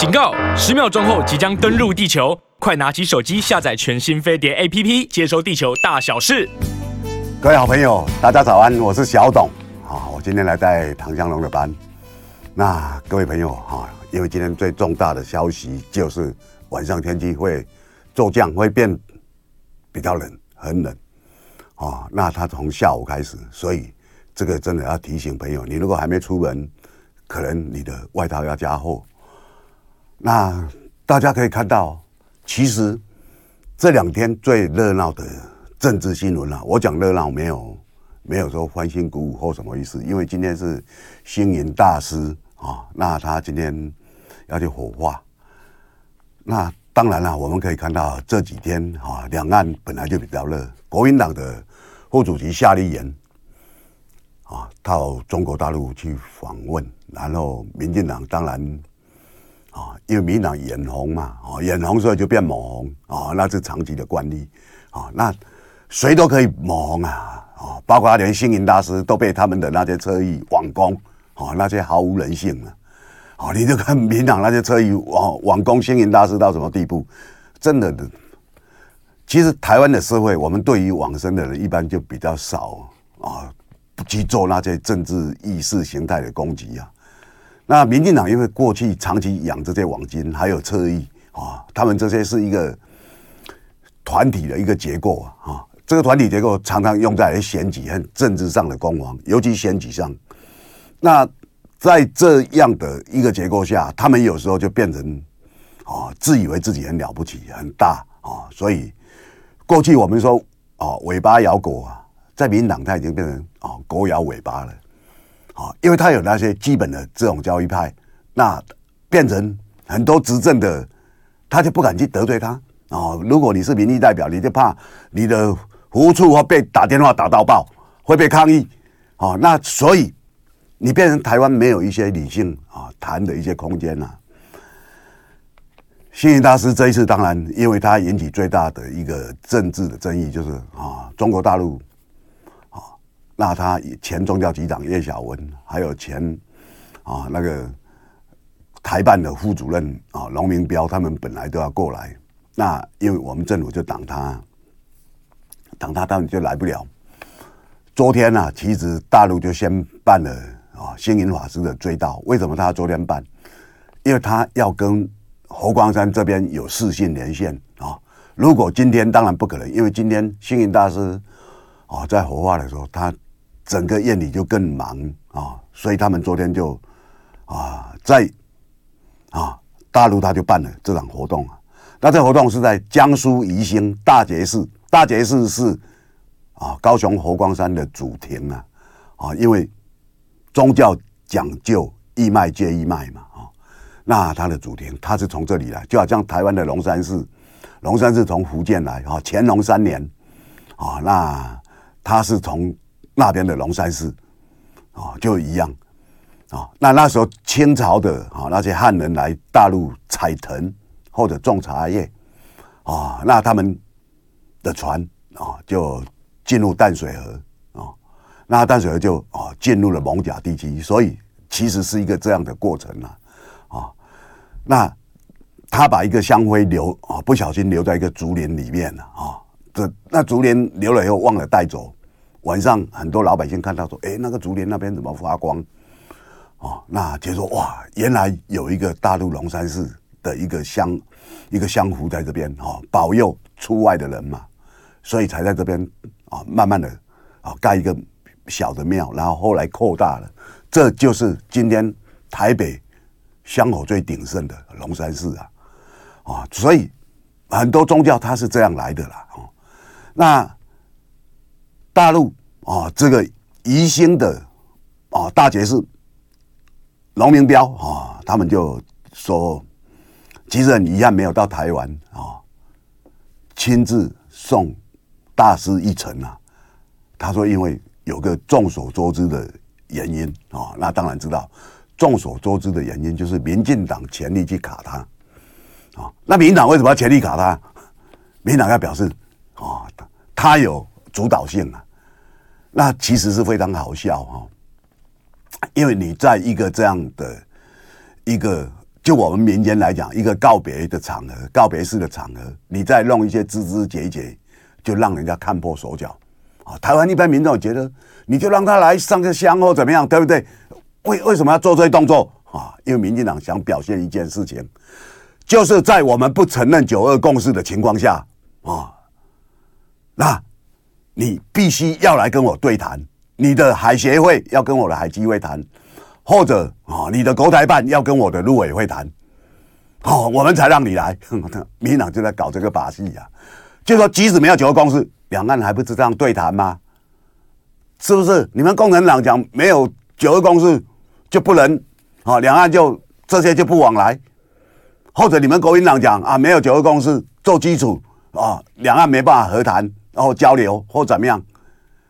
警告！十秒钟后即将登陆地球，快拿起手机下载全新飞碟 APP，接收地球大小事。各位好朋友，大家早安，我是小董。好，我今天来带唐香龙的班。那各位朋友哈，因为今天最重大的消息就是晚上天气会骤降，会变比较冷，很冷。啊，那他从下午开始，所以这个真的要提醒朋友，你如果还没出门，可能你的外套要加厚。那大家可以看到，其实这两天最热闹的政治新闻啊，我讲热闹没有没有说欢欣鼓舞或什么意思，因为今天是星云大师啊，那他今天要去火化。那当然了，我们可以看到这几天啊，两岸本来就比较热，国民党的副主席夏立言啊到中国大陆去访问，然后民进党当然。啊，因为民党眼红嘛，啊，眼红所以就变抹红，啊，那是长期的惯例，啊，那谁都可以抹红啊，啊，包括连星云大师都被他们的那些侧翼网攻，啊，那些毫无人性啊，啊，你就看民党那些侧翼网网攻星云大师到什么地步，真的的，其实台湾的社会，我们对于往生的人一般就比较少啊，不去做那些政治意识形态的攻击啊。那民进党因为过去长期养这些网军，还有侧翼啊，他们这些是一个团体的一个结构啊，这个团体结构常常用在选举和政治上的攻防，尤其选举上。那在这样的一个结构下，他们有时候就变成啊，自以为自己很了不起、很大啊，所以过去我们说啊，尾巴咬狗啊，在民党他已经变成啊，狗咬尾巴了。啊，因为他有那些基本的这种教育派，那变成很多执政的，他就不敢去得罪他啊。如果你是民意代表，你就怕你的服务处会被打电话打到爆，会被抗议啊。那所以你变成台湾没有一些理性啊谈的一些空间呐。星云大师这一次当然，因为他引起最大的一个政治的争议，就是啊，中国大陆。那他前宗教局长叶小文，还有前啊那个台办的副主任啊龙明标，他们本来都要过来，那因为我们政府就挡他，挡他，他们就来不了。昨天呢、啊，其实大陆就先办了啊星云法师的追悼。为什么他昨天办？因为他要跟佛光山这边有视讯连线啊。如果今天当然不可能，因为今天星云大师啊在火化的时候他。整个院里就更忙啊，所以他们昨天就啊在啊大陆他就办了这场活动啊。那这活动是在江苏宜兴大觉寺，大觉寺是啊高雄佛光山的主庭啊啊，因为宗教讲究义脉接义脉嘛啊，那他的主庭他是从这里来，就好像台湾的龙山寺，龙山寺从福建来啊，乾隆三年啊，那他是从。那边的龙山寺，啊，就一样，啊，那那时候清朝的啊那些汉人来大陆采藤或者种茶叶，啊，那他们的船啊就进入淡水河，啊，那淡水河就啊进入了蒙甲地区，所以其实是一个这样的过程啊，啊，那他把一个香灰留啊不小心留在一个竹林里面了啊，这那竹林留了以后忘了带走。晚上很多老百姓看到说：“哎，那个竹林那边怎么发光？”哦，那就说：“哇，原来有一个大陆龙山寺的一个香，一个香符在这边哦，保佑出外的人嘛，所以才在这边啊，慢慢的啊盖一个小的庙，然后后来扩大了，这就是今天台北香火最鼎盛的龙山寺啊，啊，所以很多宗教它是这样来的啦，哦，那。”大陆啊，这个宜兴的啊大觉寺龙明标啊，他们就说，其实很遗憾没有到台湾啊，亲自送大师一程啊。他说，因为有个众所周知的原因啊，那当然知道，众所周知的原因就是民进党全力去卡他啊。那民进党为什么要全力卡他？民进党要表示啊，他有。主导性啊，那其实是非常好笑哈，因为你在一个这样的一个，就我们民间来讲，一个告别的场合，告别式的场合，你再弄一些枝枝节节，就让人家看破手脚。啊，台湾一般民众觉得，你就让他来上个香或怎么样，对不对？为为什么要做这些动作啊？因为民进党想表现一件事情，就是在我们不承认九二共识的情况下啊，那你必须要来跟我对谈，你的海协会要跟我的海基会谈。或者啊，你的国台办要跟我的陆委会谈，哦，我们才让你来。民党就在搞这个把戏呀，就说即使没有九二共识，两岸还不是这样对谈吗？是不是？你们共产党讲没有九二共识就不能啊，两岸就这些就不往来，或者你们国民党讲啊，没有九二共识做基础啊，两岸没办法和谈，然后交流或怎么样？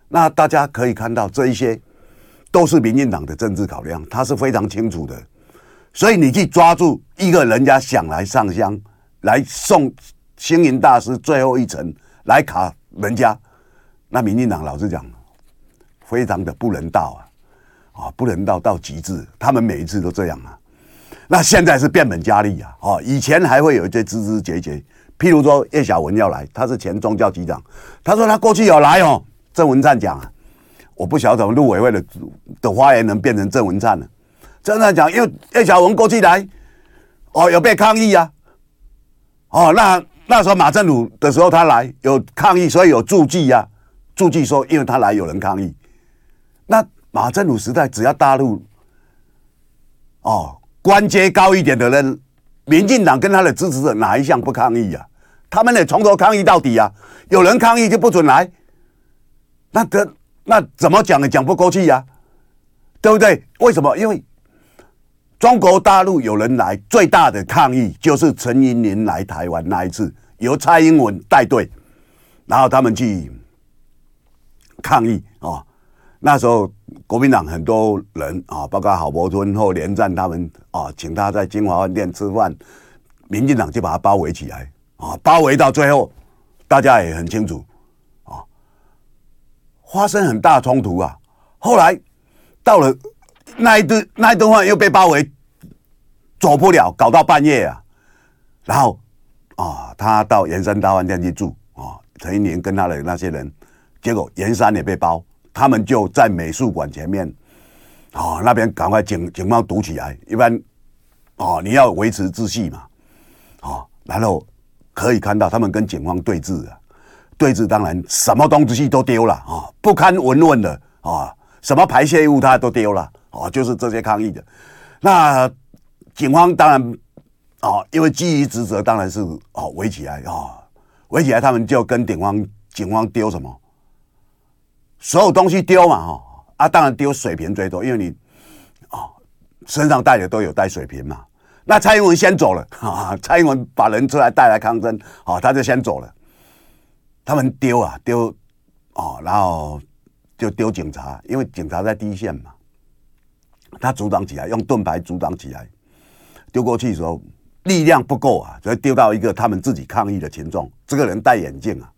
那大家可以看到这一些。都是民进党的政治考量，他是非常清楚的。所以你去抓住一个人家想来上香，来送星云大师最后一程，来卡人家，那民进党老实讲，非常的不人道啊！啊，不人道到极致。他们每一次都这样啊。那现在是变本加厉啊！啊，以前还会有一些枝枝节节，譬如说叶小文要来，他是前宗教局长，他说他过去有来哦。郑文灿讲啊。我不晓得怎么陆委会的的发言人变成郑文灿了。郑文灿讲，因为叶小文过去来，哦，有被抗议啊。哦，那那时候马政鲁的时候他来有抗议，所以有注记呀，注记说因为他来有人抗议。那马政鲁时代只要大陆哦官阶高一点的人，民进党跟他的支持者哪一项不抗议呀？他们得从头抗议到底啊。有人抗议就不准来，那得。那怎么讲也讲不过去呀，对不对？为什么？因为中国大陆有人来，最大的抗议就是陈云林来台湾那一次，由蔡英文带队，然后他们去抗议啊。那时候国民党很多人啊，包括郝柏村或连战他们啊，请他在金华饭店吃饭，民进党就把他包围起来啊，包围到最后，大家也很清楚。啊发生很大冲突啊！后来到了那一顿那一顿饭又被包围，走不了，搞到半夜啊！然后啊，他到盐山大饭店去住啊，陈一林跟他的那些人，结果盐山也被包，他们就在美术馆前面啊，那边赶快警警方堵起来，一般啊你要维持秩序嘛啊，然后可以看到他们跟警方对峙啊。对峙当然什么东西都丢了啊，不堪闻问的啊，什么排泄物他都丢了啊，就是这些抗议的。那警方当然啊，因为基于职责，当然是啊围起来啊，围起来，他们就跟警方警方丢什么，所有东西丢嘛哈啊，当然丢水瓶最多，因为你啊身上带的都有带水瓶嘛。那蔡英文先走了啊，蔡英文把人出来带来抗争啊，他就先走了。他们丢啊丢，哦，然后就丢警察，因为警察在第一线嘛，他阻挡起来，用盾牌阻挡起来，丢过去的时候力量不够啊，所以丢到一个他们自己抗议的群众，这个人戴眼镜啊，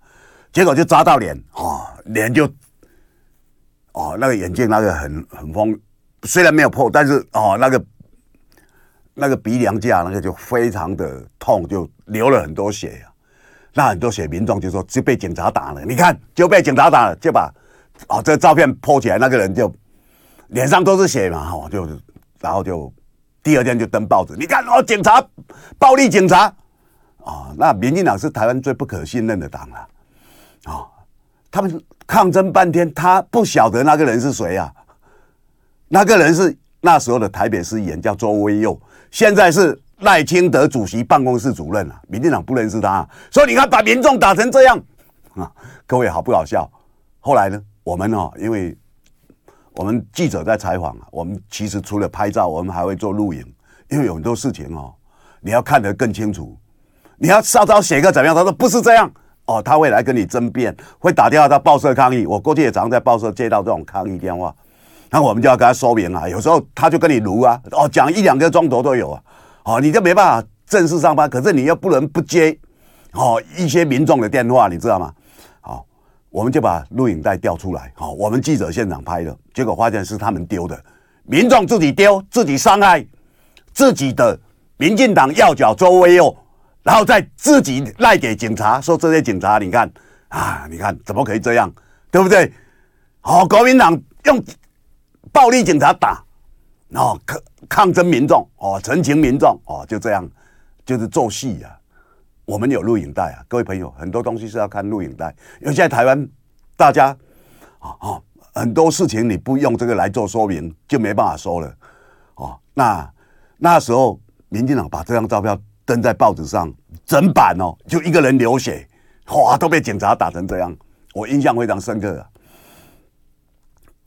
结果就扎到脸，哦，脸就，哦，那个眼镜那个很很疯，虽然没有破，但是哦，那个那个鼻梁架那个就非常的痛，就流了很多血啊。那很多血民众就说就被警察打了，你看就被警察打了，就把、哦、这照片 po 起来，那个人就脸上都是血嘛，哦就然后就第二天就登报纸，你看哦警察暴力警察。啊、哦，那民进党是台湾最不可信任的党了啊、哦，他们抗争半天，他不晓得那个人是谁啊，那个人是那时候的台北市议员叫周威佑，现在是。赖清德主席办公室主任啊，民进党不认识他，所以你看把民众打成这样啊，各位好不好笑？后来呢，我们哦，因为我们记者在采访啊，我们其实除了拍照，我们还会做录影，因为有很多事情哦，你要看得更清楚，你要稍稍写个怎么样？他说不是这样哦，他会来跟你争辩，会打电话到报社抗议。我过去也常在报社接到这种抗议电话，那我们就要跟他说明啊，有时候他就跟你卢啊，哦，讲一两个钟头都有啊。哦，你就没办法正式上班，可是你又不能不接哦一些民众的电话，你知道吗？好，我们就把录影带调出来，好，我们记者现场拍的，结果发现是他们丢的，民众自己丢，自己伤害自己的民进党要角周威哦，然后再自己赖给警察，说这些警察，你看啊，你看怎么可以这样，对不对？哦，国民党用暴力警察打，哦抗抗争民众，哦陈情民众，哦就这样，就是做戏呀、啊。我们有录影带啊，各位朋友，很多东西是要看录影带，因为现在台湾大家啊啊很多事情你不用这个来做说明，就没办法说了。哦，那那时候。民进党把这张照片登在报纸上，整版哦，就一个人流血，哇，都被警察打成这样，我印象非常深刻啊。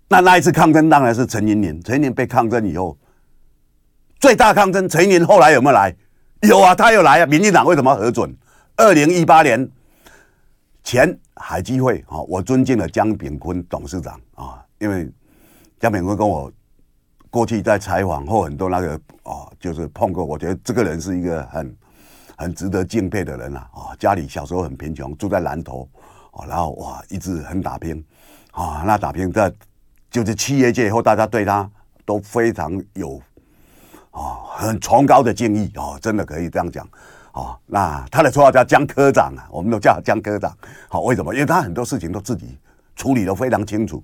那那一次抗争当然是陈盈年，陈盈年被抗争以后，最大抗争，陈盈年后来有没有来？有啊，他又来啊。民进党为什么核准？二零一八年前海基会啊，我尊敬的江炳坤董事长啊，因为江炳坤跟我。过去在采访或很多那个哦，就是碰过，我觉得这个人是一个很很值得敬佩的人啊！啊，家里小时候很贫穷，住在南投，哦，然后哇，一直很打拼，啊，那打拼在就是企业界以后，大家对他都非常有啊很崇高的敬意哦，真的可以这样讲哦。那他的绰号叫江科长啊，我们都叫他江科长。好，为什么？因为他很多事情都自己处理的非常清楚。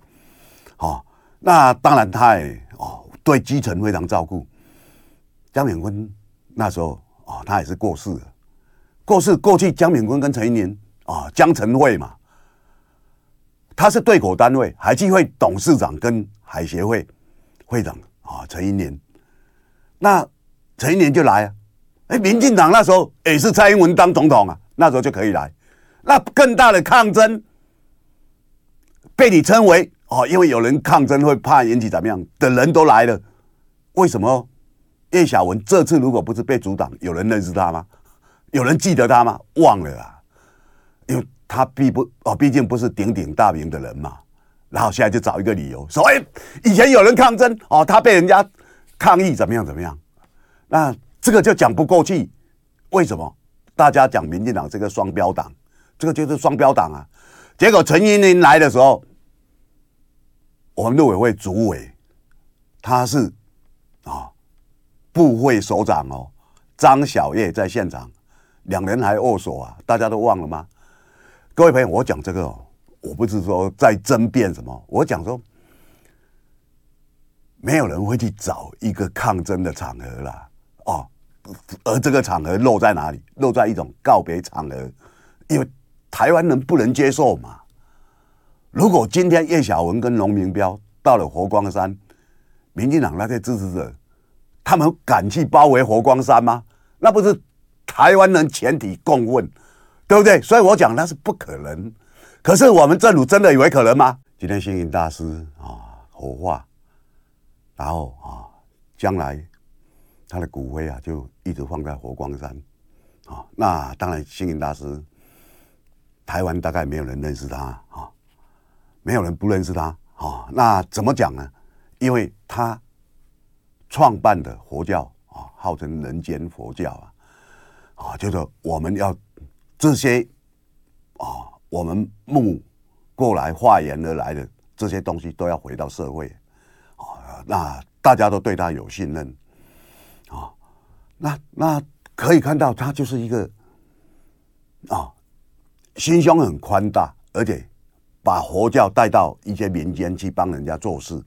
好，那当然他也哦。对基层非常照顾。江炳坤那时候、哦，他也是过世了。过世过去，江炳坤跟陈盈年啊，江陈会嘛，他是对口单位，海基会董事长跟海协会会长啊，陈盈年。那陈盈年就来啊，哎，民进党那时候也是蔡英文当总统啊，那时候就可以来。那更大的抗争被你称为。哦，因为有人抗争会怕引起怎么样的人都来了，为什么叶小文这次如果不是被阻挡，有人认识他吗？有人记得他吗？忘了啊，因为他毕不哦，毕竟不是鼎鼎大名的人嘛。然后现在就找一个理由说，哎，以前有人抗争哦，他被人家抗议怎么样怎么样，那这个就讲不过去。为什么？大家讲民进党这个双标党，这个就是双标党啊。结果陈云林来的时候。我们陆委会主委，他是啊部会首长哦，张晓叶在现场，两人还握手啊，大家都忘了吗？各位朋友，我讲这个哦，我不是说在争辩什么，我讲说，没有人会去找一个抗争的场合啦，哦，而这个场合落在哪里？落在一种告别场合，因为台湾人不能接受嘛。如果今天叶小文跟龙明标到了佛光山，民进党那些支持者，他们敢去包围佛光山吗？那不是台湾人全体共愤，对不对？所以我讲那是不可能。可是我们政府真的以为可能吗？今天星云大师啊火化，然后啊将来他的骨灰啊就一直放在佛光山啊。那当然星云大师，台湾大概没有人认识他啊。没有人不认识他，啊，那怎么讲呢？因为他创办的佛教啊，号称人间佛教啊，啊，就是我们要这些啊，我们募过来化缘而来的这些东西都要回到社会啊，那大家都对他有信任啊，那那可以看到他就是一个啊，心胸很宽大，而且。把佛教带到一些民间去帮人家做事，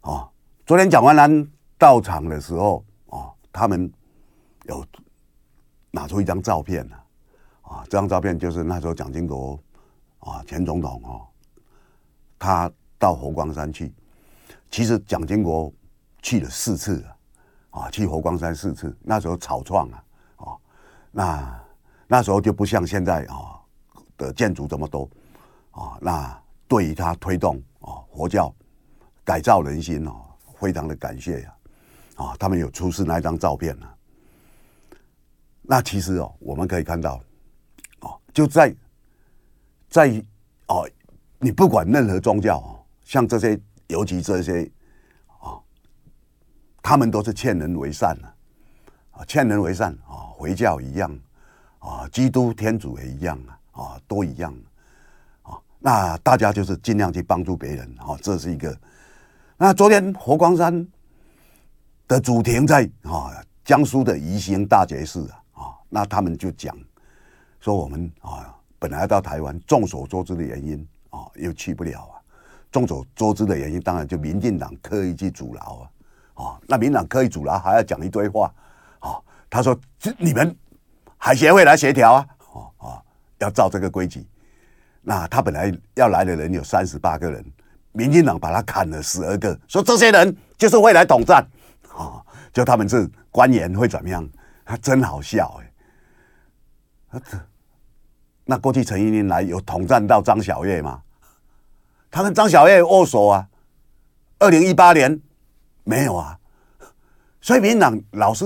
啊！昨天蒋万安到场的时候，啊，他们有拿出一张照片啊，啊这张照片就是那时候蒋经国啊，前总统哦，他到佛光山去，其实蒋经国去了四次啊，去佛光山四次，那时候草创啊，啊，那那时候就不像现在啊的建筑这么多。啊，那对于他推动啊佛教改造人心哦，非常的感谢呀！啊，他们有出示那一张照片呢。那其实哦，我们可以看到，就在在哦，你不管任何宗教哦，像这些，尤其这些啊，他们都是劝人为善的啊，劝人为善啊，回教一样啊，基督天主也一样啊，啊，都一样啊。那大家就是尽量去帮助别人，哈，这是一个。那昨天佛光山的主庭在啊江苏的宜兴大觉寺啊，啊，那他们就讲说我们啊，本来到台湾，众所周知的原因啊，又去不了啊。众所周知的原因，当然就民进党刻意去阻挠啊，啊，那民党刻意阻挠，还要讲一堆话啊。他说：“你们海协会来协调啊，啊啊，要照这个规矩。那他本来要来的人有三十八个人，民进党把他砍了十二个，说这些人就是会来统战啊，就他们是官员会怎么样？他真好笑哎、欸。那过去陈云林来有统战到张晓月吗？他跟张晓月握手啊，二零一八年没有啊，所以民党老是。”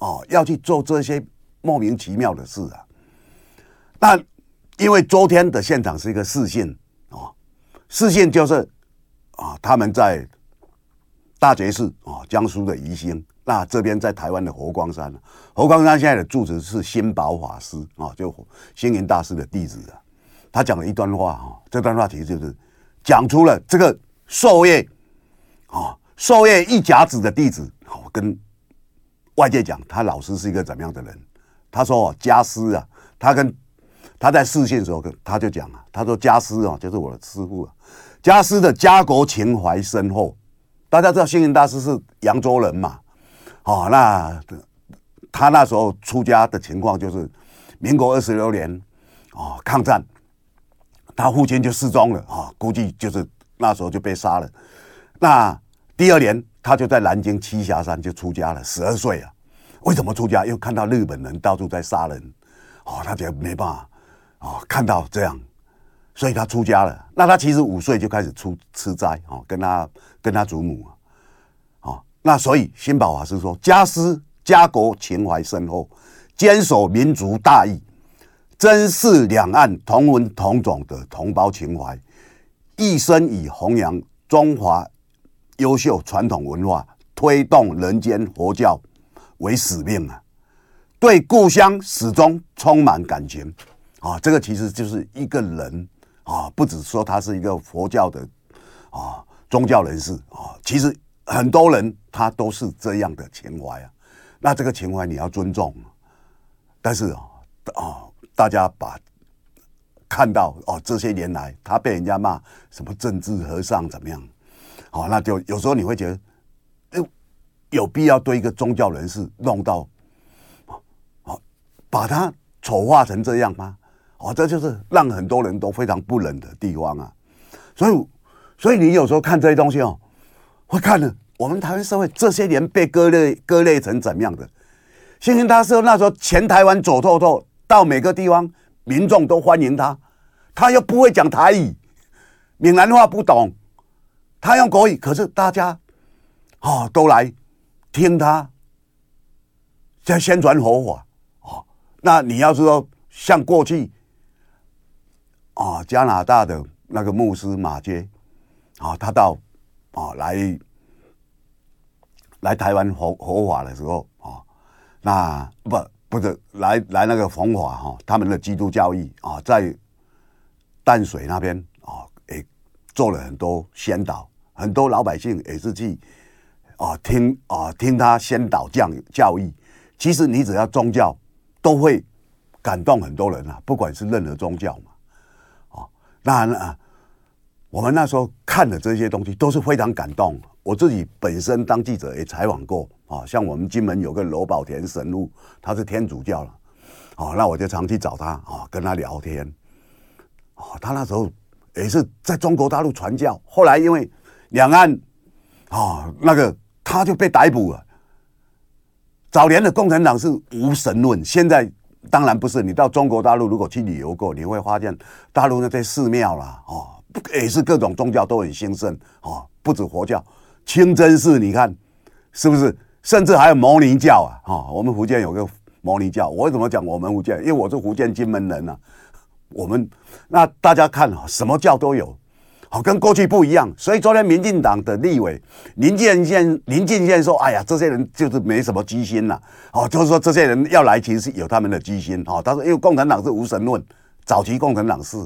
哦，要去做这些莫名其妙的事啊！那因为昨天的现场是一个视线啊，视线就是啊，他们在大觉寺啊，江苏的宜兴，那这边在台湾的佛光山，佛光山现在的住持是心宝法师啊，就星云大师的弟子啊。他讲了一段话啊，这段话其实就是讲出了这个授业啊，授业一甲子的弟子，我跟。外界讲他老师是一个怎么样的人？他说，家师啊，他跟他在视讯的时候跟，他就讲啊，他说家师啊，就是我的师父啊，家师的家国情怀深厚。大家知道星云大师是扬州人嘛？哦，那他那时候出家的情况就是民国二十六年哦，抗战，他父亲就失踪了啊，估计就是那时候就被杀了。那第二年。他就在南京栖霞山就出家了，十二岁啊。为什么出家？因为看到日本人到处在杀人，哦，他觉得没办法，哦，看到这样，所以他出家了。那他其实五岁就开始出吃斋，哦，跟他跟他祖母，那所以新保法师说，家师家国情怀深厚，坚守民族大义，珍视两岸同文同种的同胞情怀，一生以弘扬中华。优秀传统文化，推动人间佛教为使命啊！对故乡始终充满感情啊！这个其实就是一个人啊，不只说他是一个佛教的啊宗教人士啊，其实很多人他都是这样的情怀啊。那这个情怀你要尊重，但是啊啊，大家把看到哦，这些年来他被人家骂什么政治和尚怎么样？好，那就有时候你会觉得，有有必要对一个宗教人士弄到，好，把他丑化成这样吗？哦，这就是让很多人都非常不忍的地方啊。所以，所以你有时候看这些东西哦，会看了我们台湾社会这些年被割裂割裂成怎么样的？星云大师那时候全台湾走透透，到每个地方民众都欢迎他，他又不会讲台语，闽南话不懂。他用国语，可是大家啊、哦、都来听他在宣传佛法啊。那你要是说像过去啊加拿大的那个牧师马街啊，他到啊来来台湾佛佛法的时候啊，那不不是来来那个弘法哈，他们的基督教义啊，在淡水那边啊，也做了很多宣导。很多老百姓也是去啊听啊听他先导教教义，其实你只要宗教都会感动很多人啊，不管是任何宗教嘛，啊，那那我们那时候看的这些东西都是非常感动。我自己本身当记者也采访过啊，像我们金门有个罗宝田神父，他是天主教了，啊，那我就常去找他啊，跟他聊天，啊，他那时候也是在中国大陆传教，后来因为两岸啊、那个他就被逮捕了。早年的共产党是无神论，现在当然不是。你到中国大陆如果去旅游过，你会发现大陆那些寺庙啦，哦，也是各种宗教都很兴盛哦，不止佛教，清真寺你看是不是？甚至还有摩尼教啊，哈、哦，我们福建有个摩尼教。我为什么讲我们福建？因为我是福建金门人呐、啊。我们那大家看啊，什么教都有。好，跟过去不一样，所以昨天民进党的立委林建宪林建宪说：“哎呀，这些人就是没什么居心呐。”哦，就是说这些人要来，其实是有他们的居心。哦，他说因为共产党是无神论，早期共产党是，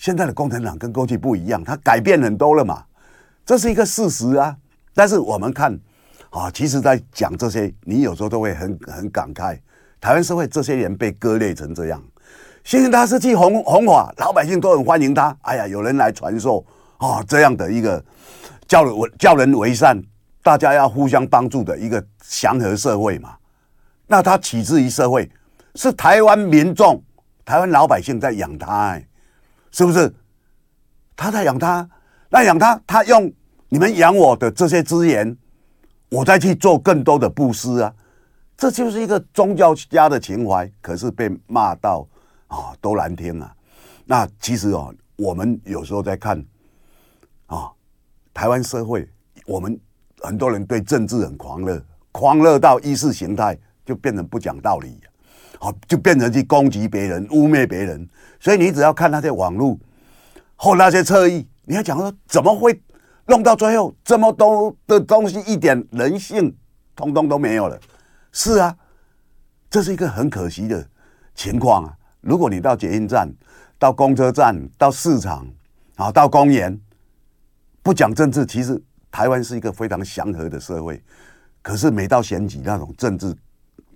现在的共产党跟过去不一样，他改变很多了嘛，这是一个事实啊。但是我们看，啊，其实，在讲这些，你有时候都会很很感慨，台湾社会这些人被割裂成这样。星云大师去弘弘法，老百姓都很欢迎他。哎呀，有人来传授啊，这样的一个叫人叫人为善，大家要互相帮助的一个祥和社会嘛。那他起自于社会，是台湾民众、台湾老百姓在养他，哎，是不是？他在养他，那养他，他用你们养我的这些资源，我再去做更多的布施啊，这就是一个宗教家的情怀。可是被骂到。啊、哦，都难听啊！那其实哦，我们有时候在看啊、台湾社会，我们很多人对政治很狂热，狂热到意识形态就变成不讲道理，好、哦，就变成去攻击别人、污蔑别人。所以你只要看那些网络或那些侧翼，你要讲说怎么会弄到最后这么多的东西，一点人性通通都没有了？是啊，这是一个很可惜的情况啊。如果你到捷运站、到公车站、到市场啊、到公园，不讲政治，其实台湾是一个非常祥和的社会。可是每到选举那种政治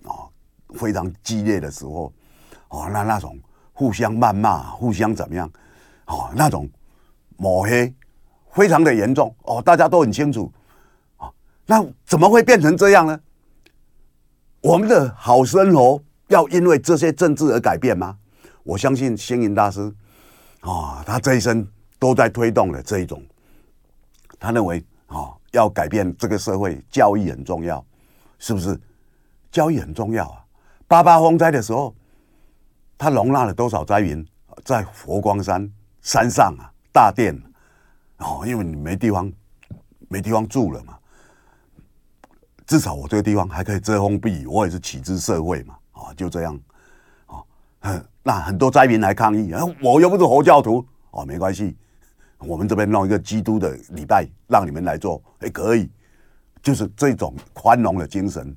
啊非常激烈的时候，哦，那那种互相谩骂、互相怎么样，哦，那种抹黑非常的严重哦，大家都很清楚。啊，那怎么会变成这样呢？我们的好生活。要因为这些政治而改变吗？我相信星云大师啊，他这一生都在推动的这一种。他认为啊，要改变这个社会，教育很重要，是不是？教育很重要啊！八八风灾的时候，他容纳了多少灾民？在佛光山山上啊，大殿。哦，因为你没地方，没地方住了嘛。至少我这个地方还可以遮风避雨，我也是启智社会嘛。啊，就这样，啊，那很多灾民来抗议，啊，我又不是佛教徒，哦，没关系，我们这边弄一个基督的礼拜，让你们来做，哎，可以，就是这种宽容的精神，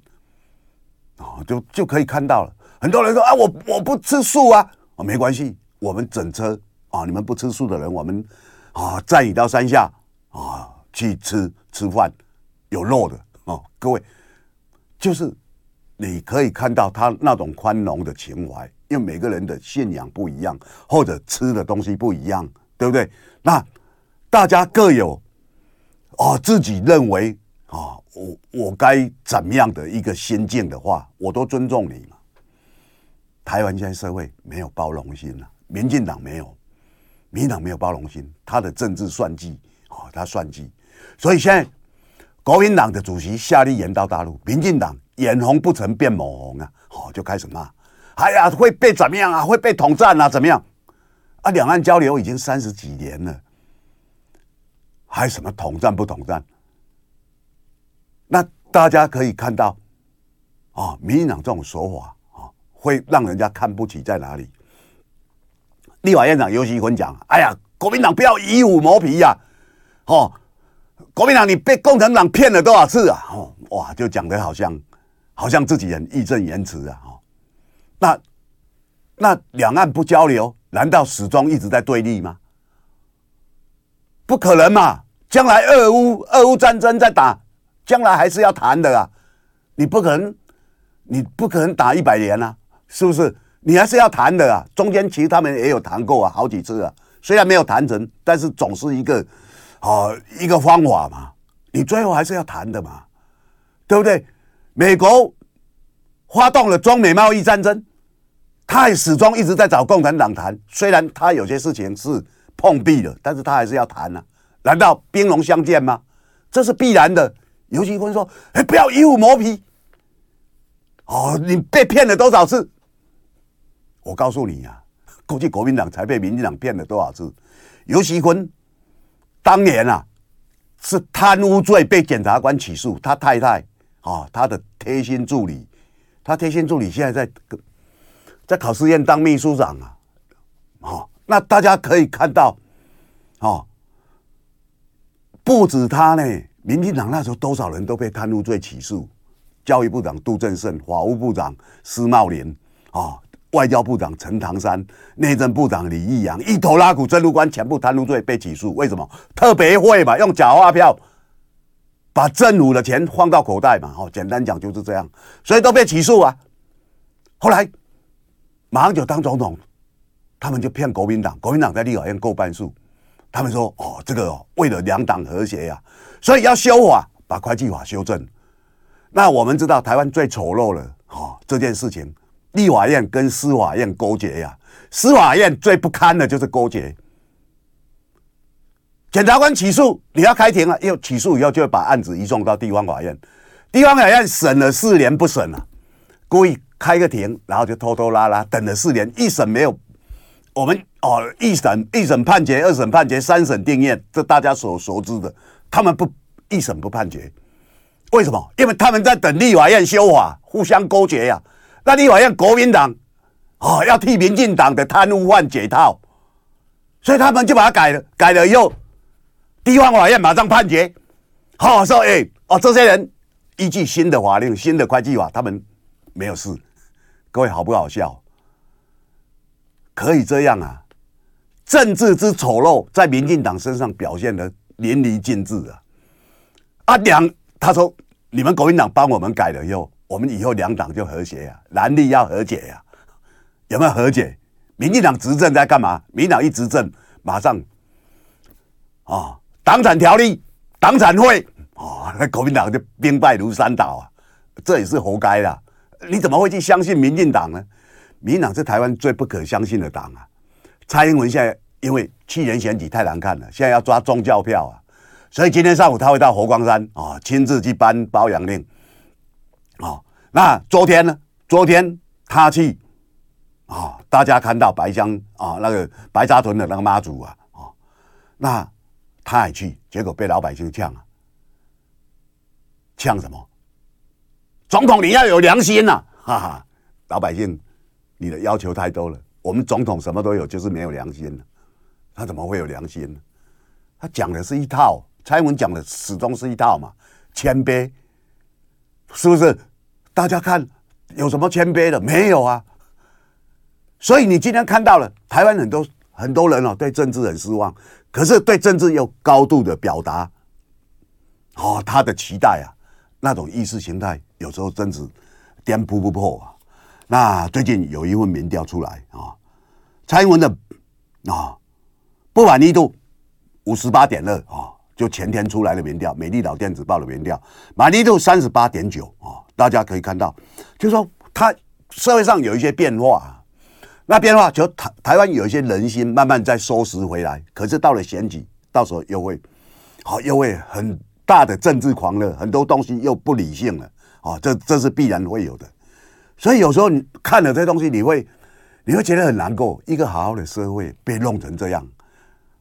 啊，就就可以看到了。很多人说啊，我我不吃素啊，啊，没关系，我们整车啊，你们不吃素的人，我们啊载你到山下啊去吃吃饭，有肉的啊，各位，就是。你可以看到他那种宽容的情怀，因为每个人的信仰不一样，或者吃的东西不一样，对不对？那大家各有哦自己认为啊、我我该怎么样的一个心境的话，我都尊重你嘛。台湾现在社会没有包容心了，民进党没有，民进党没有包容心，他的政治算计啊、哦，他算计，所以现在国民党的主席夏立言到大陆，民进党。眼红不成变抹红啊！好，就开始骂，哎呀，会被怎么样啊？会被统战啊？怎么样？啊，两岸交流已经三十几年了，还什么统战不统战？那大家可以看到，啊，民进党这种说法啊，会让人家看不起在哪里？立法院长尤锡堃讲：“哎呀，国民党不要以武谋皮呀！哦，国民党你被共产党骗了多少次啊？哦，哇，就讲得好像。”好像自己很义正言辞啊！哦，那那两岸不交流，难道始终一直在对立吗？不可能嘛！将来俄乌俄乌战争在打，将来还是要谈的啊！你不可能，你不可能打一百年啊，是不是？你还是要谈的啊！中间其实他们也有谈过啊，好几次啊，虽然没有谈成，但是总是一个啊一个方法嘛。你最后还是要谈的嘛，对不对？美国发动了中美贸易战争，他也始终一直在找共产党谈。虽然他有些事情是碰壁了，但是他还是要谈啊。难道兵戎相见吗？这是必然的。游锡堃说：“哎，不要以虎谋皮。哦，你被骗了多少次？我告诉你呀、啊，估计国民党才被民进党骗了多少次。游锡堃当年啊，是贪污罪被检察官起诉，他太太。”啊、哦，他的贴心助理，他贴心助理现在在在考试院当秘书长啊，哦，那大家可以看到，哦，不止他呢，民进党那时候多少人都被贪污罪起诉，教育部长杜正胜、法务部长施茂林啊、外交部长陈唐山、内政部长李义阳，一头拉苦，政务官全部贪污罪被起诉，为什么？特别会嘛，用假发票。把政府的钱放到口袋嘛，哦，简单讲就是这样，所以都被起诉啊。后来马上就当总统，他们就骗国民党，国民党在立法院过半数，他们说哦，这个、为了两党和谐呀、所以要修法，把会计法修正。那我们知道台湾最丑陋了，哦，这件事情，立法院跟司法院勾结呀、司法院最不堪的就是勾结。检察官起诉，你要开庭了，又起诉以后就会把案子移送到地方法院，地方法院审了四年不审了，故意开个庭，然后就拖拖拉拉等了四年，一审没有，我们哦一审一审判决，二审判决，三审定谳，这大家所熟知的，他们不一审不判决，为什么？因为他们在等立法院修法，互相勾结呀、啊。那立法院国民党哦要替民进党的贪污犯解套，所以他们就把它改了，改了以后。地方法院马上判决，好说，哎，哦，这些人依据新的法令、新的会计法，他们没有事。各位好不好笑？可以这样啊？政治之丑陋在民进党身上表现得淋漓尽致啊！啊，两他说，你们国民党帮我们改了以后，我们以后两党就和谐啊，蓝绿要和解呀、啊？有没有和解？民进党执政在干嘛？民党一执政，马上啊。哦党产条例、党产会，哦，那国民党就兵败如山倒啊，这也是活该的。你怎么会去相信民进党呢？民党是台湾最不可相信的党啊！蔡英文现在因为去年选举太难看了，现在要抓宗教票啊，所以今天上午他会到佛光山啊，亲自去颁褒养令。哦，那昨天呢？昨天他去啊，大家看到白香啊，那个白沙屯的那个妈祖啊，哦，那。他也去，结果被老百姓呛了。呛什么？总统你要有良心呐！哈哈，老百姓，你的要求太多了。我们总统什么都有，就是没有良心。他怎么会有良心呢？他讲的是一套，蔡英文讲的始终是一套嘛。谦卑，是不是？大家看有什么谦卑的？没有啊。所以你今天看到了台湾很多很多人哦，对政治很失望。可是对政治有高度的表达，哦，他的期待啊，那种意识形态有时候真是颠扑不破啊。那最近有一份民调出来啊，蔡英文的啊不满意度五十八点二啊，就前天出来的民调，美丽岛电子报的民调，满意度三十八点九啊，大家可以看到，就是说他社会上有一些变化。那变化就台台湾有一些人心慢慢在收拾回来，可是到了选举，到时候又会，好又会很大的政治狂热，很多东西又不理性了，哦，这这是必然会有的。所以有时候你看了这些东西，你会你会觉得很难过，一个好好的社会被弄成这样，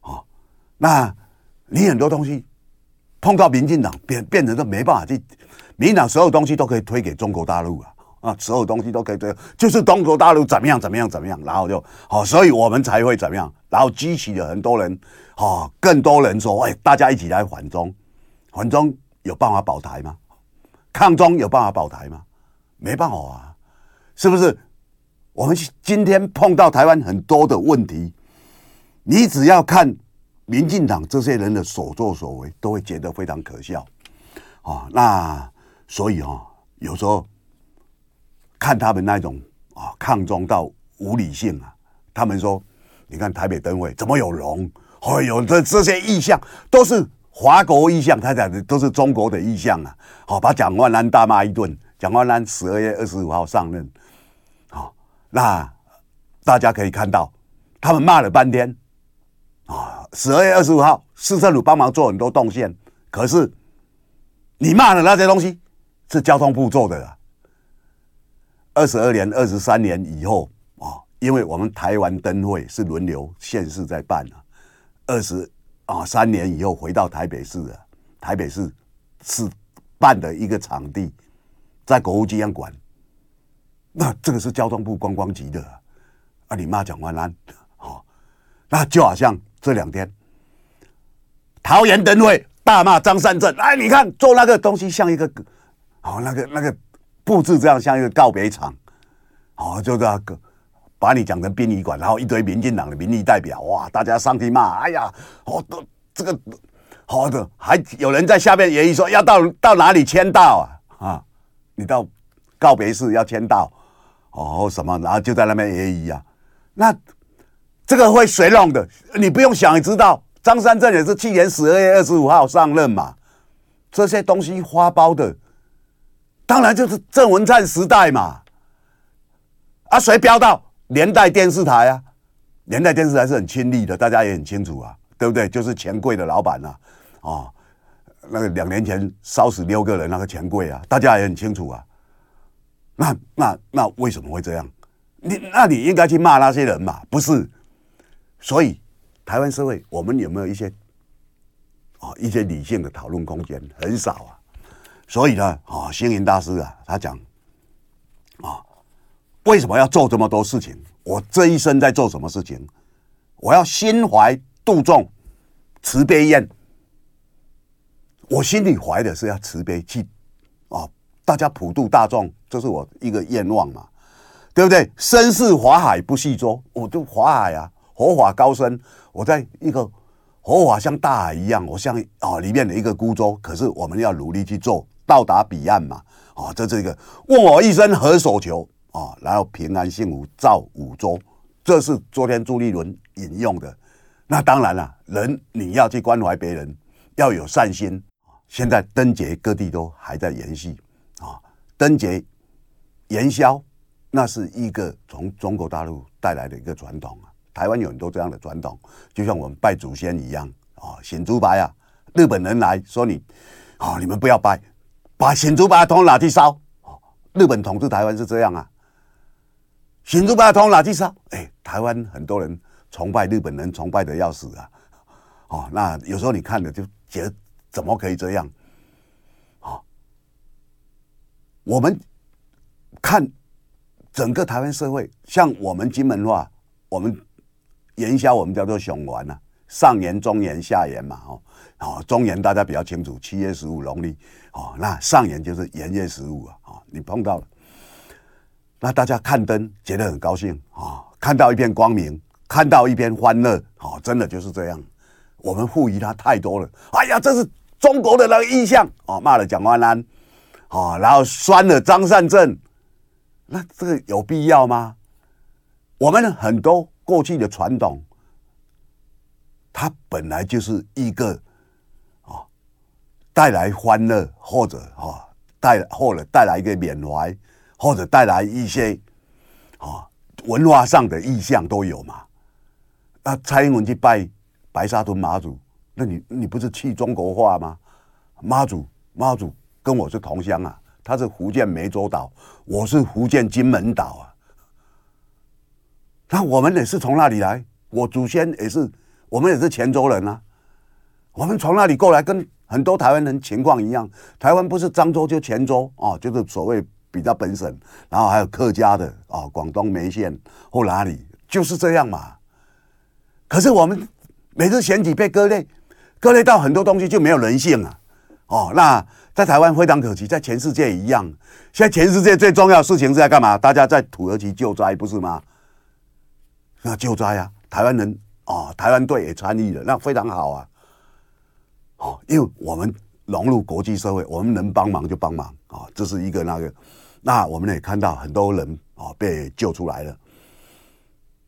哦，那你很多东西碰到民进党变变成都没办法去，民进党所有东西都可以推给中国大陆啊。啊，所有东西都可以这样，就是中国大陆怎么样怎么样怎么样，然后就好，所以我们才会怎么样，然后激起了很多人，啊，更多人说，哎，大家一起来反中，反中有办法保台吗？抗中有办法保台吗？没办法啊，是不是？我们今天碰到台湾很多的问题，你只要看民进党这些人的所作所为，都会觉得非常可笑，啊，那所以啊，有时候。看他们那种啊，抗中到无理性啊！他们说，你看台北灯会怎么有龙？哎呦，这这些意象都是华国意象，他讲的都是中国的意象啊！好，把蒋万安大骂一顿。蒋万安十二月二十五号上任，那大家可以看到，他们骂了半天啊！十二月二十五号，市政府帮忙做很多动线，可是你骂的那些东西是交通部做的啊。二十二年、二十三年以后啊，因为我们台湾灯会是轮流县市在办啊，二十啊三年以后回到台北市啊，台北市是办的一个场地，在国务机关管，那这个是交通部观光局的啊，你骂蒋万安，好，那就好像这两天桃园灯会大骂张善政，哎，你看做那个东西像一个，哦，那个那个。布置这样像一个告别场，哦，就这个把你讲成殡仪馆，然后一堆民进党的民意代表，哇，大家上去骂，哎呀，哦，都这个好的，还有人在下面演绎说要到到哪里签到啊？啊，你到告别式要签到，哦什么，然后就在那边演绎啊。那这个会谁弄的？你不用想也知道，张三镇也是去年十二月二十五号上任嘛。这些东西花包的，当然就是郑文灿时代嘛。啊，谁标到年代电视台啊？年代电视台是很亲力的，大家也很清楚啊，对不对？就是钱柜的老板呐，啊。哦，那个两年前烧死六个人那个钱柜啊，大家也很清楚啊。那那那为什么会这样？你那你应该去骂那些人嘛，不是？所以台湾社会，我们有没有一些啊一些理性的讨论空间？很少啊。所以呢，啊，星云大师啊，他讲啊，为什么要做这么多事情？我这一生在做什么事情？我要心怀度众，慈悲愿。我心里怀的是要慈悲去，啊，大家普度大众，这是我一个愿望嘛，对不对？身是法海不系舟，我就法海啊，佛法高深，我在一个佛法像大海一样，我像啊里面的一个孤舟，可是我们要努力去做，到达彼岸嘛，啊，这是一个问我一生何所求啊，然后平安幸福造五洲，这是昨天朱立伦引用的。那当然了，人你要去关怀别人，要有善心。现在灯节各地都还在延续，灯节元宵，那是一个从中国大陆带来的一个传统啊。台湾有很多这样的传统，就像我们拜祖先一样啊。显猪白啊，日本人来说你啊，你们不要拜，把显猪白通拿去烧。日本统治台湾是这样啊，显猪白通拿去烧。哎，台湾很多人崇拜日本人，崇拜的要死啊。哦，那有时候你看了就觉得。怎么可以这样？啊，我们看整个台湾社会，像我们金门话，我们元宵我们叫做上元呐，上元、中元、下元嘛，哦，哦，中元大家比较清楚，七月十五农历，哦，那上元就是元月十五啊，哦，你碰到了，那大家看灯觉得很高兴啊，看到一片光明，看到一片欢乐，哦，真的就是这样。我们赋予他太多了。哎呀，这是中国的那个印象哦，骂了蒋万安，哦，然后拴了张善政，那这个有必要吗？我们很多过去的传统，它本来就是一个啊，带来欢乐或者啊带或者带来一个缅怀，或者带来一些啊文化上的意象都有嘛。那蔡英文去拜。白沙屯妈祖，那你你不是去中国化吗？妈祖妈祖跟我是同乡啊，他是福建湄洲岛，我是福建金门岛啊。那我们也是从那里来，我祖先也是，我们也是泉州人啊。我们从那里过来，跟很多台湾人情况一样。台湾不是漳州就泉州啊，就是所谓比较本省，然后还有客家的啊，广东梅县或哪里，就是这样嘛。可是我们。每次选举被割裂，割裂到很多东西就没有人性了。哦，那在台湾非常可惜，在全世界一样。现在全世界最重要的事情是在干嘛？大家在土耳其救灾，不是吗？那救灾啊，台湾人哦，台湾队也参与了，那非常好啊。哦，因为我们融入国际社会，我们能帮忙就帮忙啊，这是一个那个。那我们也看到很多人哦被救出来了，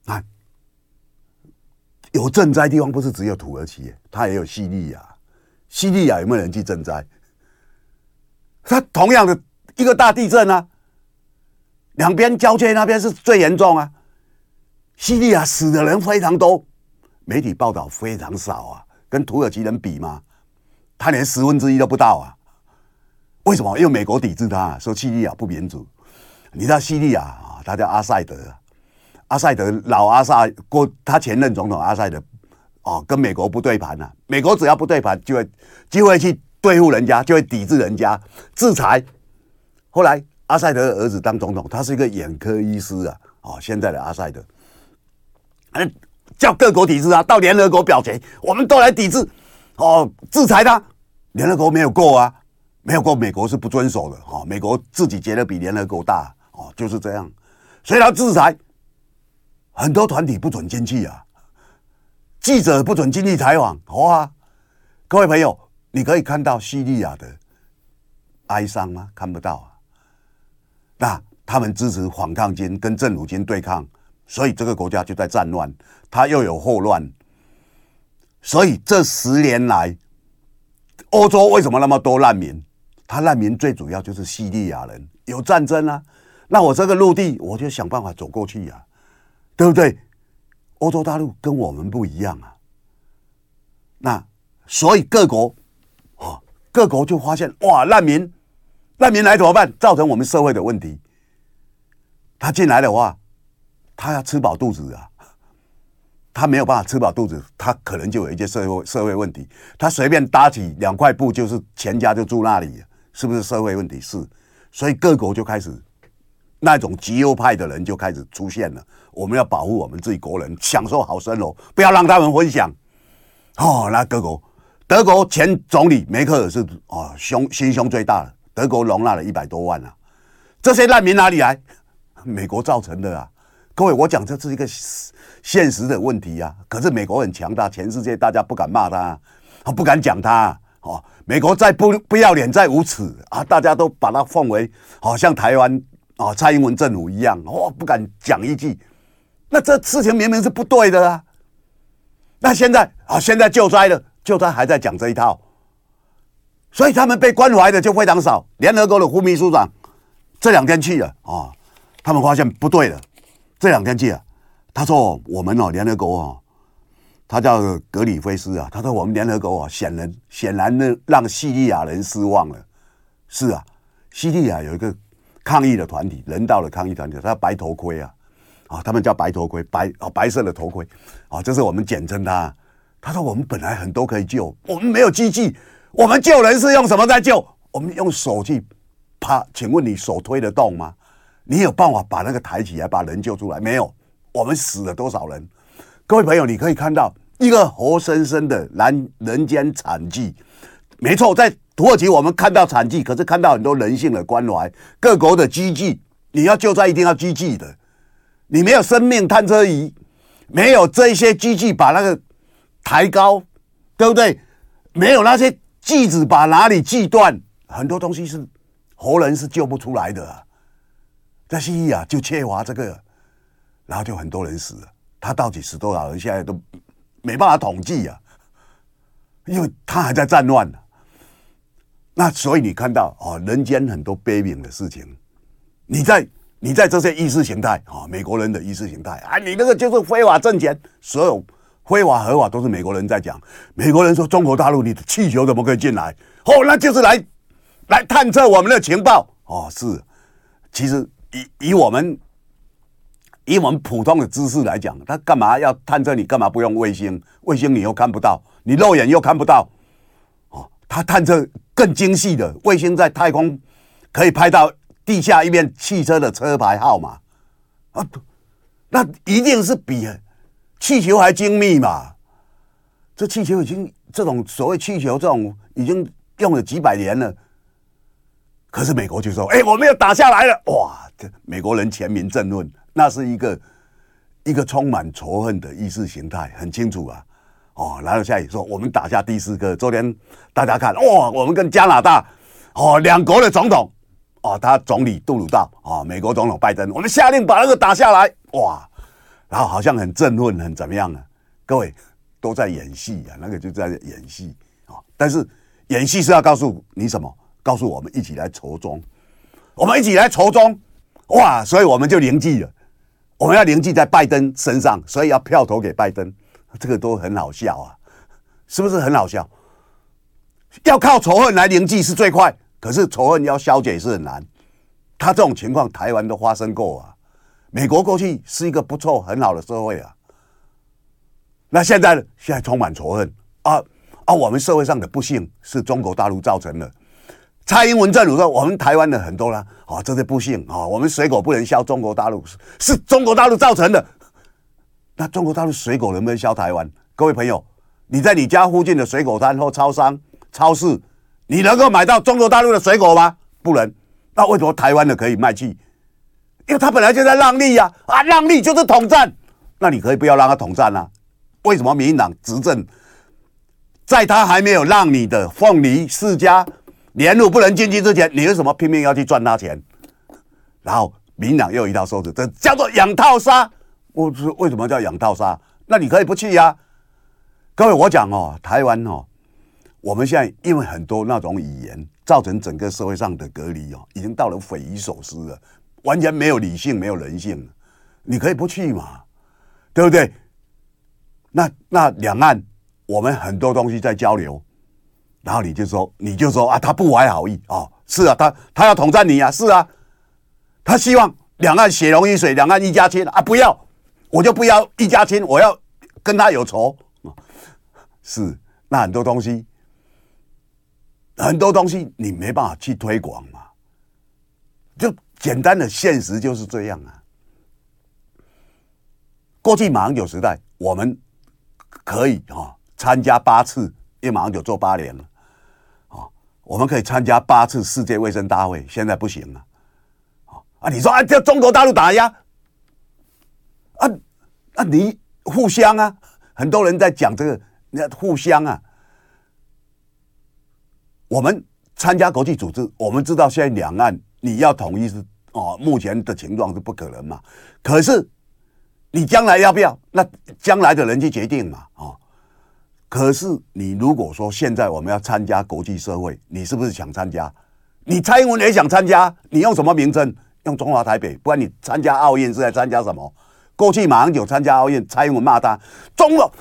那。有赈灾地方不是只有土耳其，它也有叙利亚。叙利亚有没有人去赈灾？它同样的一个大地震啊，两边交界那边是最严重啊。叙利亚死的人非常多，媒体报道非常少啊，跟土耳其人比嘛，他连十分之一都不到啊。为什么？因为美国抵制他，说叙利亚不民主。你知道叙利亚啊，他叫阿塞德。阿塞德老阿萨过他前任总统阿塞德，哦，跟美国不对盘啊。美国只要不对盘，就会就会去对付人家，就会抵制人家，制裁。后来阿塞德的儿子当总统，他是一个眼科医师啊。哦，现在的阿塞德，叫各国抵制啊，到联合国表决，我们都来抵制，哦，制裁他。联合国没有过啊，没有过，美国是不遵守的。哦，美国自己觉得比联合国大，哦，就是这样，所以他制裁。很多团体不准进去啊，记者不准进去采访，好啊，各位朋友，你可以看到叙利亚的哀伤吗？看不到啊。那他们支持反抗军跟政府军对抗，所以这个国家就在战乱，他又有后乱，所以这十年来，欧洲为什么那么多难民？他难民最主要就是叙利亚人，有战争啊。那我这个陆地，我就想办法走过去呀、对不对？欧洲大陆跟我们不一样啊。那所以各国，各国就发现哇，难民，难民来怎么办？造成我们社会的问题。他进来的话，他要吃饱肚子啊。他没有办法吃饱肚子，他可能就有一些社会社会问题。他随便搭起两块布，就是全家就住那里。是不是社会问题？是，所以各国就开始那种极右派的人就开始出现了。我们要保护我们自己国人，享受好生活，不要让他们分享。哦，那各国，德国前总理梅克尔是哦胸心胸最大的，德国容纳了一百多万啊。这些难民哪里来？美国造成的啊！各位，我讲这是一个现实的问题啊。可是美国很强大，全世界大家不敢骂他，不敢讲他。哦，美国再不不要脸，再无耻啊！大家都把它奉为好像台湾啊蔡英文政府一样，哦，不敢讲一句。那这事情明明是不对的啊！那现在啊，现在救灾了，就他还在讲这一套，所以他们被关怀的就非常少。联合国的副秘书长这两天去了啊，他们发现不对了，这两天去了，他说我们哦，联合国哦。他叫格里菲斯啊，他说我们联合国啊，显然显然呢让叙利亚人失望了。是啊，叙利亚有一个抗议的团体，人道的抗议团体，他白头盔啊，啊，他们叫白头盔，白啊白色的头盔啊，这是我们简称他。他说我们本来很多可以救，我们没有机器，我们救人是用什么在救？我们用手去啪，请问你手推得动吗？你有办法把那个抬起来，把人救出来没有？我们死了多少人？各位朋友，你可以看到一个活生生的人人间惨剧。没错，在土耳其我们看到惨剧，可是看到很多人性的关怀。各国的机器，你要救灾一定要机器的，你没有生命探测仪，没有这些机器把那个抬高，对不对？没有那些锯子把哪里锯断，很多东西是活人是救不出来的啊。在西医啊，就缺乏这个，然后就很多人死了。他到底死多少人？现在都没办法统计呀，因为他还在战乱呢。那所以你看到哦，人间很多悲悯的事情。你在你在这些意识形态啊，美国人的意识形态啊，你那个就是非法挣钱，所有非法合法都是美国人在讲。美国人说中国大陆你的气球怎么可以进来？哦，那就是来来探测我们的情报哦。是，其实以以我们。以我们普通的知识来讲，他干嘛要探测你？干嘛不用卫星？卫星你又看不到，你肉眼又看不到。哦，他探测更精细的卫星，在太空可以拍到地下一面汽车的车牌号码啊，那一定是比气球还精密嘛。这气球已经这种所谓气球这种已经用了几百年了，可是美国就说：“哎，我们要打下来了！”哇，这美国人全民争论。那是一个一个充满仇恨的意识形态，很清楚啊！哦，然后下一说，我们打下第四个。昨天大家看，哇、我们跟加拿大哦两国的总统哦，他总理杜鲁道哦，美国总统拜登，我们下令把那个打下来，哇！然后好像很振奋，很怎么样啊？各位都在演戏啊，那个就在演戏啊、但是演戏是要告诉你什么？告诉我们一起来筹中，我们一起来筹中，哇！所以我们就凝聚了。我们要凝聚在拜登身上，所以要票投给拜登，这个都很好笑啊，是不是很好笑？要靠仇恨来凝聚是最快，可是仇恨要消解是很难。他这种情况，台湾都发生过啊。美国过去是一个不错很好的社会啊，那现在呢？现在充满仇恨啊啊！我们社会上的不幸是中国大陆造成的。蔡英文政府说：“我们台湾的很多啦，啊，这些不幸啊，我们水果不能销中国大陆，是中国大陆造成的。那中国大陆水果能不能销台湾？各位朋友，你在你家附近的水果摊或超商、超市，你能够买到中国大陆的水果吗？不能。那为什么台湾的可以卖去？因为他本来就在让利呀，啊，让利就是统战。那你可以不要让他统战啊？为什么民进党执政在他还没有让你的凤梨世家连路不能进去之前，你为什么拼命要去赚他钱？然后民党又一套说辞，这叫做养套杀。我说为什么叫养套杀？那你可以不去呀、各位，我讲哦，台湾哦，我们现在因为很多那种语言，造成整个社会上的隔离哦，已经到了匪夷所思了，完全没有理性，没有人性。你可以不去嘛，对不对？那那两岸。我们很多东西在交流，然后你就说，你就说啊，他不怀好意哦，是啊，他他要统战你啊，是啊，他希望两岸血浓于水，两岸一家亲啊，不要，我就不要一家亲，我要跟他有仇，是，那很多东西，很多东西你没办法去推广嘛，就简单的现实就是这样啊。过去马英九时代，我们可以哈。参加八次，因为马上就做八年了，啊，我们可以参加八次世界卫生大会，现在不行了，啊，你说啊，叫中国大陆打压，啊，啊，你互相啊，很多人在讲这个，你要互相啊，我们参加国际组织，我们知道现在两岸你要统一是哦，目前的情况是不可能嘛，可是你将来要不要？那将来的人去决定嘛，啊。可是，你如果说现在我们要参加国际社会，你是不是想参加？你蔡英文也想参加，你用什么名称？用中华台北，不然你参加奥运是在参加什么？过去马英九参加奥运，蔡英文骂他中国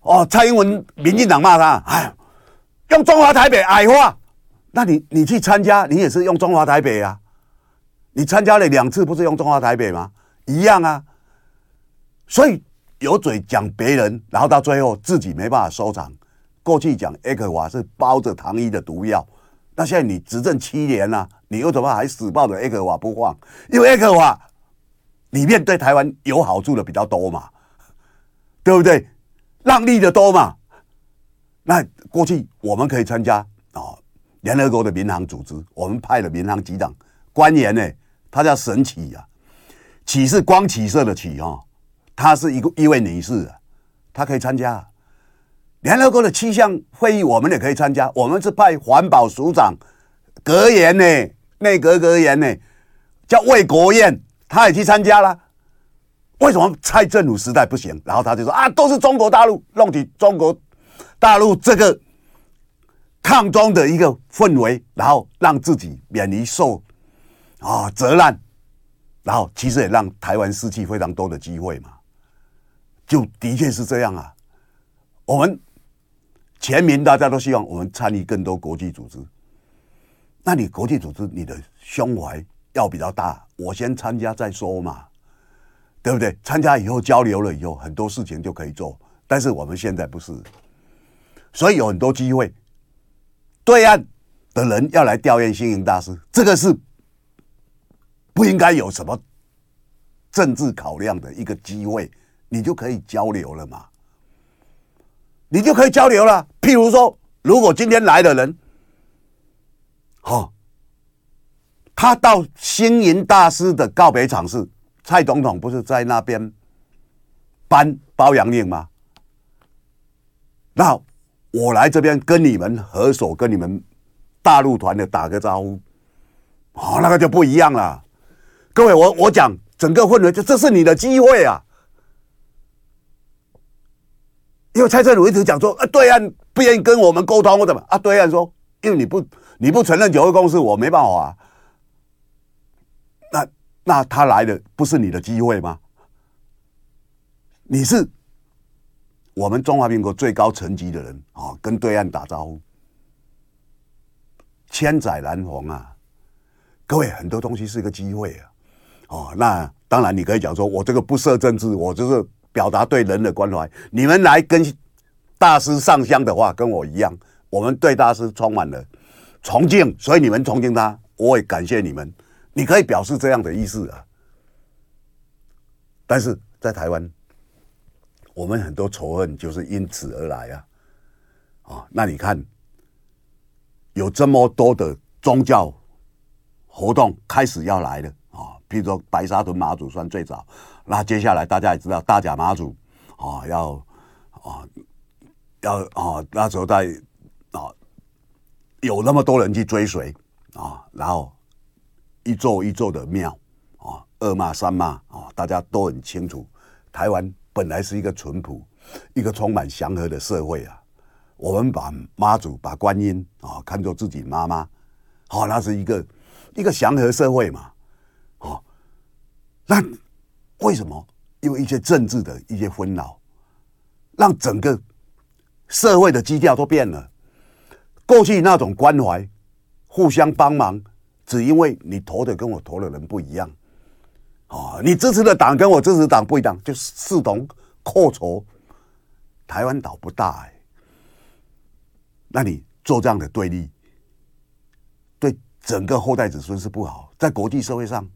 哦，蔡英文民进党骂他，哎，用中华台北矮化，那你你去参加，你也是用中华台北啊？你参加了两次，不是用中华台北吗？一样啊，所以。有嘴讲别人，然后到最后自己没办法收场。过去讲艾克华是包着糖衣的毒药，那现在你执政七年了，你为什么还死抱着艾克华不放？因为艾克华里面对台湾有好处的比较多嘛，对不对？让利的多嘛。那过去我们可以参加啊，联合国的民航组织，我们派了民航局长官员呢，他叫沈启啊，启是光启色的启啊。她是一个一位女士，啊她可以参加联合国的气象会议，我们也可以参加。我们是派环保署长格言呢，内阁阁员呢，叫魏国彦，他也去参加了。为什么蔡政府时代不行？然后他就说啊，都是中国大陆弄起中国大陆这个抗中的一个氛围，然后让自己免于受啊责难，然后其实也让台湾失去非常多的机会嘛。就的确是这样啊，我们全民大家都希望我们参与更多国际组织。那你国际组织，你的胸怀要比较大，我先参加再说嘛，对不对？参加以后交流了以后，很多事情就可以做。但是我们现在不是，所以有很多机会，对岸的人要来吊唁星云大师，这个是不应该有什么政治考量的一个机会。你就可以交流了嘛？你就可以交流了。譬如说，如果今天来的人，哦，他到星云大师的告别场是蔡总统不是在那边颁褒扬令吗？那我来这边跟你们合手，跟你们大陆团的打个招呼，哦，那个就不一样了。各位，我我讲整个氛围，就这是你的机会啊。因为蔡政府一直讲说，啊，对岸不愿意跟我们沟通，或者啊，对岸说，因为你不你不承认九二共识，我没办法啊。那那他来的不是你的机会吗？你是我们中华民国最高层级的人啊，跟对岸打招呼，千载难逢啊！各位，很多东西是一个机会啊。哦，那当然你可以讲说，我这个不涉政治，我就是。表达对人的关怀，你们来跟大师上香的话，跟我一样，我们对大师充满了崇敬，所以你们崇敬他，我也感谢你们。你可以表示这样的意思啊。但是在台湾，我们很多仇恨就是因此而来啊。啊，那你看，有这么多的宗教活动开始要来了啊，譬如说白沙屯妈祖算最早。那接下来大家也知道大甲妈祖啊，要啊要啊，那时候在啊，有那么多人去追随啊，然后一座一座的庙啊，二骂三骂啊，大家都很清楚，台湾本来是一个淳朴、一个充满祥和的社会啊。我们把妈祖、把观音啊看作自己妈妈，好，那是一个一个祥和社会嘛，好，那为什么因为一些政治的一些纷扰，让整个社会的基调都变了，过去那种关怀、互相帮忙，只因为你投的跟我投的人不一样，啊，你支持的党跟我支持党不一样，就视同寇仇。台湾岛不大哎，那你做这样的对立，对整个后代子孙是不好，在国际社会上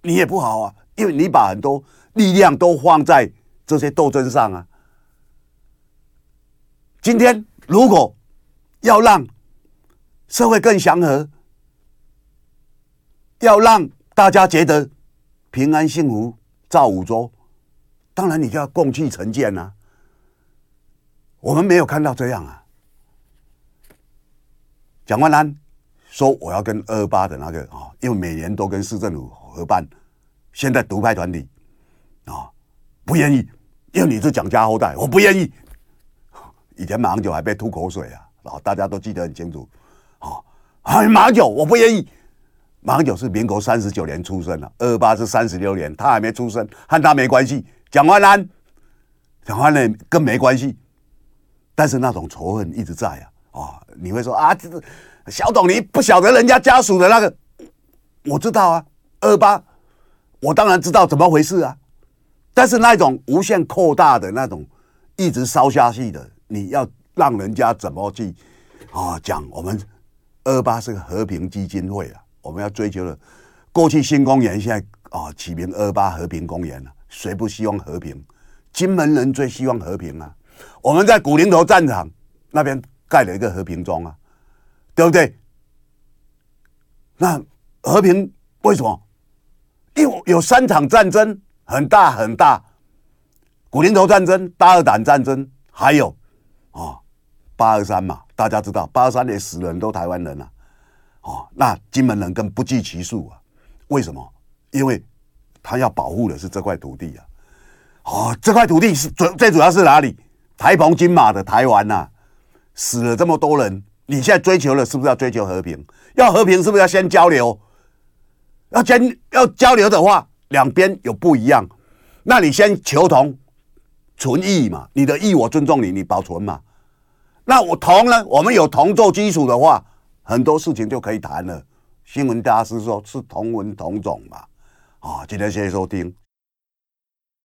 你也不好啊，因为你把很多力量都放在这些斗争上啊。今天如果要让社会更祥和，要让大家觉得平安幸福、造五洲，当然你就要共济成见呐。我们没有看到这样啊。蒋万安说我要跟二八的那个啊，因为每年都跟市政府合办，现在独派团体啊不愿意，因为你是蒋家后代，我不愿意。以前马英九还被吐口水啊，然后大家都记得很清楚。啊，马英九我不愿意。马英九是民国三十九年出生的，二八是三十六年，他还没出生，和他没关系。蒋万安，蒋万安更没关系。但是那种仇恨一直在啊。啊，你会说啊，小董，你不晓得人家家属的那个，我知道啊，二八，我当然知道怎么回事啊。但是那种无限扩大的那种，一直烧下去的。你要让人家怎么去啊讲？我们二八是个和平基金会啊，我们要追求的。过去新公园现在啊起名二八和平公园了，谁不希望和平？金门人最希望和平啊！我们在古林头战场那边盖了一个和平庄啊，对不对？那和平为什么？因为有三场战争，很大很大，古林头战争、大二胆战争，还有。啊，八二三嘛，大家知道，八二三年死人都台湾人啊，哦，那金门人更不计其数啊。为什么？因为他要保护的是这块土地啊。哦，这块土地是最最主要是哪里？台澎金马的台湾呐，死了这么多人，你现在追求的是不是要追求和平？要和平是不是要先交流？要先要交流的话，两边有不一样，那你先求同。存异嘛，你的异我尊重你，你保存嘛。那我同呢？我们有同做基础的话，很多事情就可以谈了。新闻大师说是同文同种嘛。啊，今天谢谢收听。